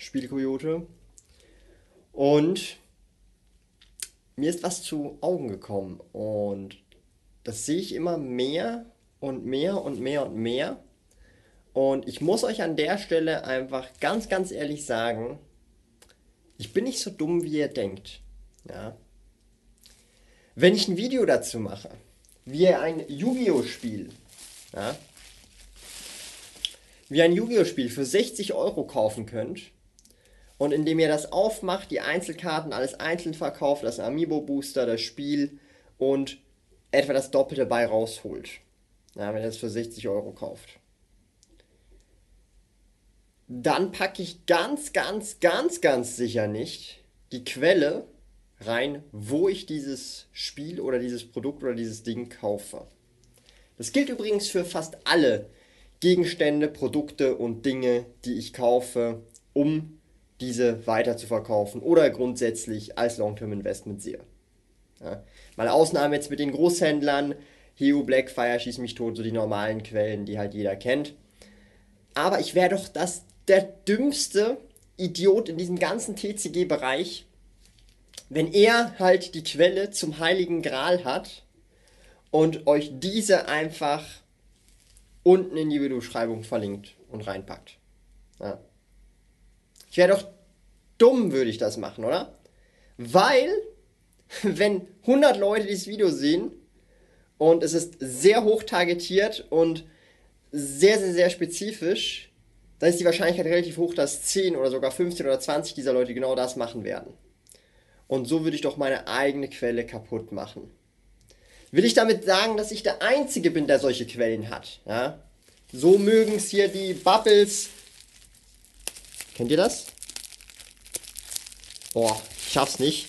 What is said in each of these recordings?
Spielkoyote und mir ist was zu Augen gekommen und das sehe ich immer mehr und mehr und mehr und mehr. Und ich muss euch an der Stelle einfach ganz, ganz ehrlich sagen, ich bin nicht so dumm, wie ihr denkt. Ja. Wenn ich ein Video dazu mache, wie ihr ein Yu-Gi-Oh! Spiel, ja, wie ein Yu-Gi-Oh! Spiel für 60 Euro kaufen könnt und indem ihr das aufmacht, die Einzelkarten alles einzeln verkauft, das Amiibo-Booster, das Spiel und etwa das Doppelte bei rausholt. Ja, wenn ihr das für 60 Euro kauft. Dann packe ich ganz, ganz, ganz, ganz sicher nicht die Quelle rein, wo ich dieses Spiel oder dieses Produkt oder dieses Ding kaufe. Das gilt übrigens für fast alle Gegenstände, Produkte und Dinge, die ich kaufe, um diese weiter zu verkaufen oder grundsätzlich als Long-Term Investment sehe. Ja. Mal Ausnahme jetzt mit den Großhändlern, Heo, Blackfire, Schieß mich tot, so die normalen Quellen, die halt jeder kennt. Aber ich wäre doch das der dümmste Idiot in diesem ganzen TCG-Bereich, wenn er halt die Quelle zum Heiligen Gral hat und euch diese einfach unten in die Videobeschreibung verlinkt und reinpackt. Ja. Ich wäre doch dumm, würde ich das machen, oder? Weil, wenn 100 Leute dieses Video sehen und es ist sehr hoch targetiert und sehr, sehr, sehr spezifisch, dann ist die Wahrscheinlichkeit relativ hoch, dass 10 oder sogar 15 oder 20 dieser Leute genau das machen werden. Und so würde ich doch meine eigene Quelle kaputt machen. Will ich damit sagen, dass ich der Einzige bin, der solche Quellen hat? Ja? So mögen es hier die Bubbles. Kennt ihr das? Boah, ich schaff's nicht.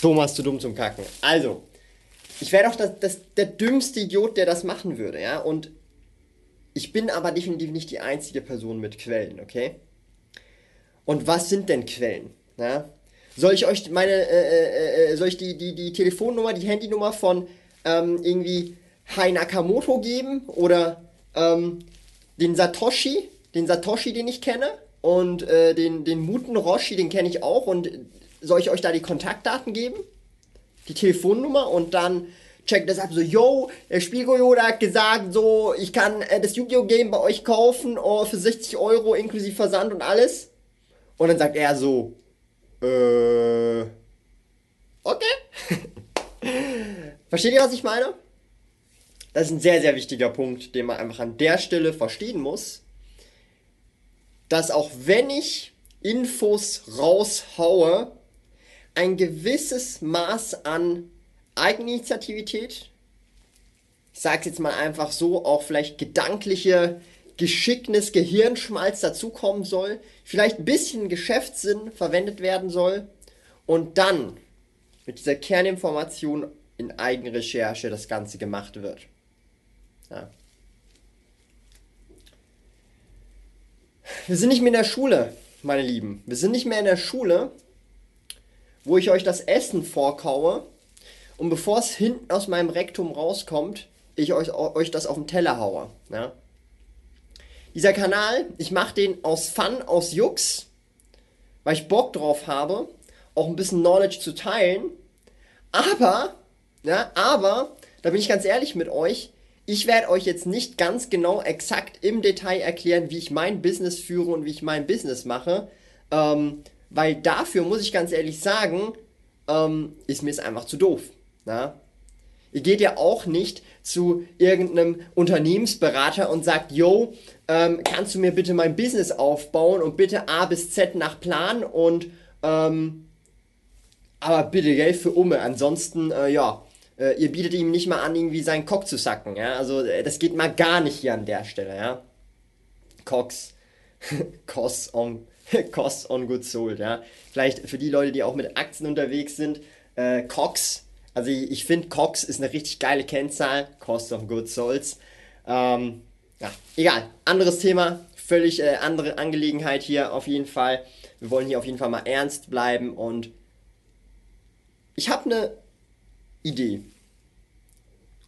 Thomas zu dumm zum Kacken. Also, ich wäre doch das, das, der dümmste Idiot, der das machen würde, ja? Und ich bin aber definitiv nicht die einzige Person mit Quellen, okay? Und was sind denn Quellen? Ja? Soll ich euch meine, äh, äh, äh, soll ich die, die, die Telefonnummer, die Handynummer von ähm, irgendwie Hai Nakamoto geben oder ähm, den Satoshi, den Satoshi, den ich kenne und äh, den, den Muten Roshi, den kenne ich auch und soll ich euch da die Kontaktdaten geben? Die Telefonnummer und dann checkt das ab, so, yo, der Spielgoyoda hat gesagt, so, ich kann äh, das Yu-Gi-Oh! Game bei euch kaufen oh, für 60 Euro inklusive Versand und alles. Und dann sagt er so, äh, okay. Versteht ihr, was ich meine? Das ist ein sehr, sehr wichtiger Punkt, den man einfach an der Stelle verstehen muss. Dass auch wenn ich Infos raushaue, ein gewisses Maß an Eigeninitiativität, ich sag's jetzt mal einfach so, auch vielleicht gedankliche Geschicknis, Gehirnschmalz dazukommen soll, vielleicht ein bisschen Geschäftssinn verwendet werden soll und dann mit dieser Kerninformation in Eigenrecherche das Ganze gemacht wird. Ja. Wir sind nicht mehr in der Schule, meine Lieben. Wir sind nicht mehr in der Schule, wo ich euch das Essen vorkaue und bevor es hinten aus meinem Rektum rauskommt, ich euch, euch das auf den Teller haue. Ja? Dieser Kanal, ich mache den aus Fun, aus Jux, weil ich Bock drauf habe, auch ein bisschen Knowledge zu teilen. Aber, ja, aber, da bin ich ganz ehrlich mit euch, ich werde euch jetzt nicht ganz genau exakt im Detail erklären, wie ich mein Business führe und wie ich mein Business mache. Ähm, weil dafür muss ich ganz ehrlich sagen, ähm, ist mir es einfach zu doof. Na? Ihr geht ja auch nicht zu irgendeinem Unternehmensberater und sagt, yo, ähm, kannst du mir bitte mein Business aufbauen und bitte A bis Z nach Plan und ähm, aber bitte Geld für Umme. Ansonsten, äh, ja, äh, ihr bietet ihm nicht mal an, irgendwie seinen Cock zu sacken, ja. Also äh, das geht mal gar nicht hier an der Stelle, ja. Cox. Costs on, Costs on Goods Sold, ja. Vielleicht für die Leute, die auch mit Aktien unterwegs sind, äh, COX, also ich, ich finde COX ist eine richtig geile Kennzahl, Cost of Goods Sold. Ähm, ja, egal, anderes Thema, völlig äh, andere Angelegenheit hier auf jeden Fall. Wir wollen hier auf jeden Fall mal ernst bleiben und ich habe eine Idee.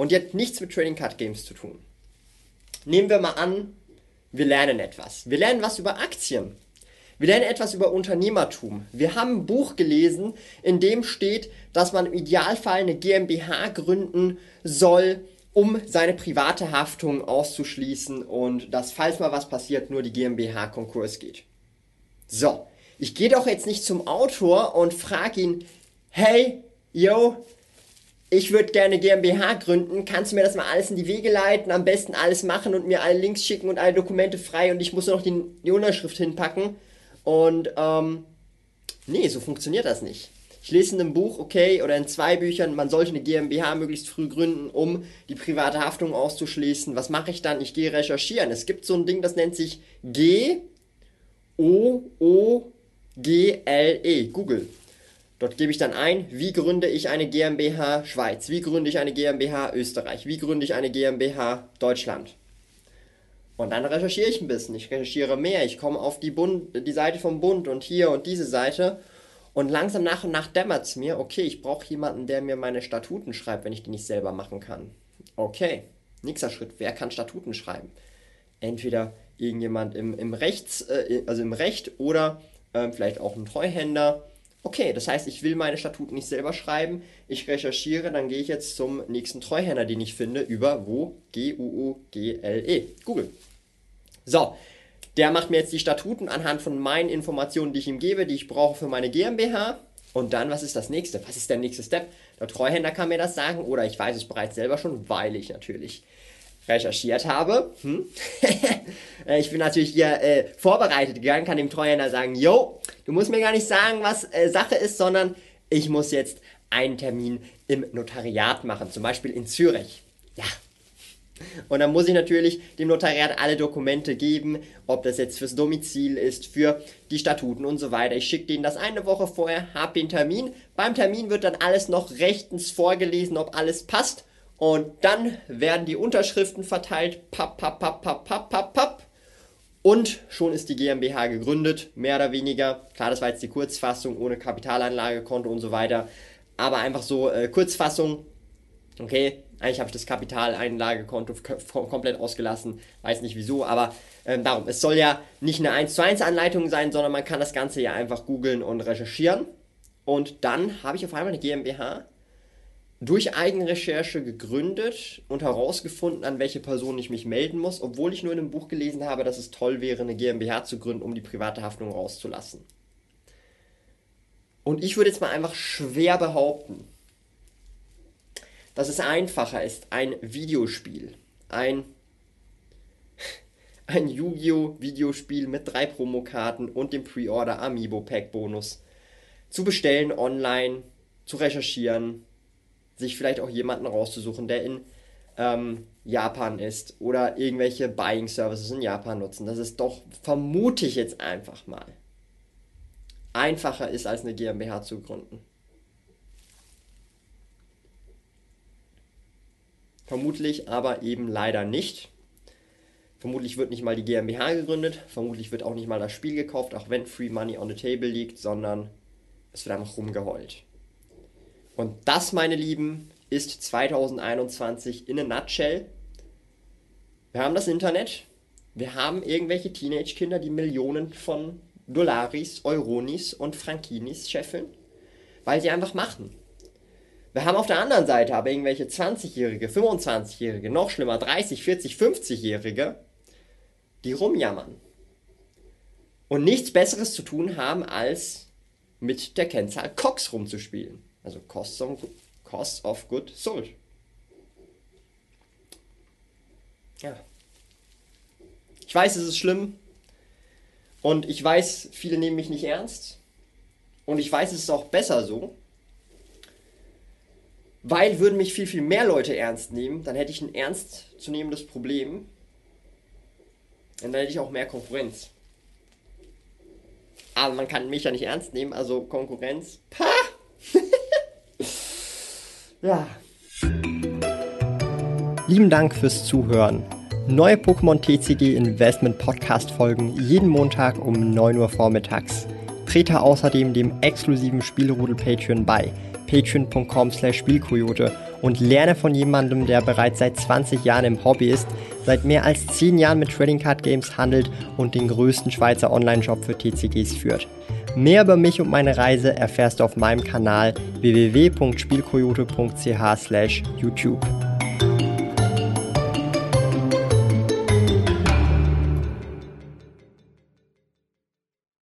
Und die hat nichts mit Trading Card Games zu tun. Nehmen wir mal an, wir lernen etwas. Wir lernen was über Aktien. Wir lernen etwas über Unternehmertum. Wir haben ein Buch gelesen, in dem steht, dass man im Idealfall eine GmbH gründen soll, um seine private Haftung auszuschließen und dass, falls mal was passiert, nur die GmbH Konkurs geht. So, ich gehe doch jetzt nicht zum Autor und frage ihn, hey, yo, ich würde gerne GmbH gründen, kannst du mir das mal alles in die Wege leiten, am besten alles machen und mir alle Links schicken und alle Dokumente frei und ich muss nur noch die, die Unterschrift hinpacken. Und ähm, nee, so funktioniert das nicht. Ich lese in einem Buch, okay, oder in zwei Büchern, man sollte eine GmbH möglichst früh gründen, um die private Haftung auszuschließen. Was mache ich dann? Ich gehe recherchieren. Es gibt so ein Ding, das nennt sich G O O G L E, Google. Dort gebe ich dann ein, wie gründe ich eine GmbH Schweiz, wie gründe ich eine GmbH Österreich, wie gründe ich eine GmbH Deutschland. Und dann recherchiere ich ein bisschen, ich recherchiere mehr, ich komme auf die, Bund, die Seite vom Bund und hier und diese Seite. Und langsam nach und nach dämmert es mir, okay, ich brauche jemanden, der mir meine Statuten schreibt, wenn ich die nicht selber machen kann. Okay, nächster Schritt, wer kann Statuten schreiben? Entweder irgendjemand im, im Rechts, äh, also im Recht oder äh, vielleicht auch ein Treuhänder Okay, das heißt, ich will meine Statuten nicht selber schreiben, ich recherchiere, dann gehe ich jetzt zum nächsten Treuhänder, den ich finde, über wo? G-U-U-G-L-E. Google. So, der macht mir jetzt die Statuten anhand von meinen Informationen, die ich ihm gebe, die ich brauche für meine GmbH. Und dann, was ist das nächste? Was ist der nächste Step? Der Treuhänder kann mir das sagen oder ich weiß es bereits selber schon, weil ich natürlich recherchiert habe. Hm? Äh, ich bin natürlich hier äh, vorbereitet gegangen, kann dem Treuhänder sagen, yo, du musst mir gar nicht sagen, was äh, Sache ist, sondern ich muss jetzt einen Termin im Notariat machen, zum Beispiel in Zürich. Ja. Und dann muss ich natürlich dem Notariat alle Dokumente geben, ob das jetzt fürs Domizil ist, für die Statuten und so weiter. Ich schicke denen das eine Woche vorher, habe den Termin. Beim Termin wird dann alles noch rechtens vorgelesen, ob alles passt. Und dann werden die Unterschriften verteilt. Papp, papp, papp, papp, papp, papp, papp. Und schon ist die GmbH gegründet, mehr oder weniger. Klar, das war jetzt die Kurzfassung ohne Kapitalanlagekonto und so weiter. Aber einfach so äh, Kurzfassung. Okay, eigentlich habe ich das Kapitaleinlagekonto komplett ausgelassen. Weiß nicht wieso, aber ähm, darum. Es soll ja nicht eine 1 zu 1 Anleitung sein, sondern man kann das Ganze ja einfach googeln und recherchieren. Und dann habe ich auf einmal eine GmbH durch Eigenrecherche gegründet und herausgefunden, an welche Person ich mich melden muss, obwohl ich nur in einem Buch gelesen habe, dass es toll wäre, eine GmbH zu gründen, um die private Haftung rauszulassen. Und ich würde jetzt mal einfach schwer behaupten, dass es einfacher ist, ein Videospiel, ein, ein Yu-Gi-Oh! Videospiel mit drei Promokarten und dem Pre-Order Amiibo Pack Bonus zu bestellen online, zu recherchieren, sich vielleicht auch jemanden rauszusuchen, der in ähm, Japan ist oder irgendwelche Buying Services in Japan nutzen. Das ist doch, vermute ich jetzt einfach mal, einfacher ist, als eine GmbH zu gründen. Vermutlich aber eben leider nicht. Vermutlich wird nicht mal die GmbH gegründet, vermutlich wird auch nicht mal das Spiel gekauft, auch wenn Free Money on the Table liegt, sondern es wird einfach rumgeheult. Und das, meine Lieben, ist 2021 in a nutshell. Wir haben das Internet, wir haben irgendwelche Teenage-Kinder, die Millionen von Dollaris, Euronis und Frankinis scheffeln, weil sie einfach machen. Wir haben auf der anderen Seite aber irgendwelche 20-Jährige, 25-Jährige, noch schlimmer 30, 40, 50-Jährige, die rumjammern und nichts Besseres zu tun haben, als mit der Kennzahl Cox rumzuspielen. Also Cost of, cost of Good Sold. Ja. Ich weiß, es ist schlimm. Und ich weiß, viele nehmen mich nicht ernst. Und ich weiß, es ist auch besser so. Weil würden mich viel, viel mehr Leute ernst nehmen, dann hätte ich ein ernstzunehmendes Problem. Und dann hätte ich auch mehr Konkurrenz. aber man kann mich ja nicht ernst nehmen, also Konkurrenz. Pah! Ja. Lieben Dank fürs Zuhören. Neue Pokémon TCG Investment Podcast folgen jeden Montag um 9 Uhr vormittags. Trete außerdem dem exklusiven Spielrudel Patreon bei patreon.com slash spielkoyote und lerne von jemandem, der bereits seit 20 Jahren im Hobby ist, seit mehr als 10 Jahren mit Trading Card Games handelt und den größten Schweizer Online-Shop für TCGs führt. Mehr über mich und meine Reise erfährst du auf meinem Kanal www.spielkoyote.ch slash YouTube.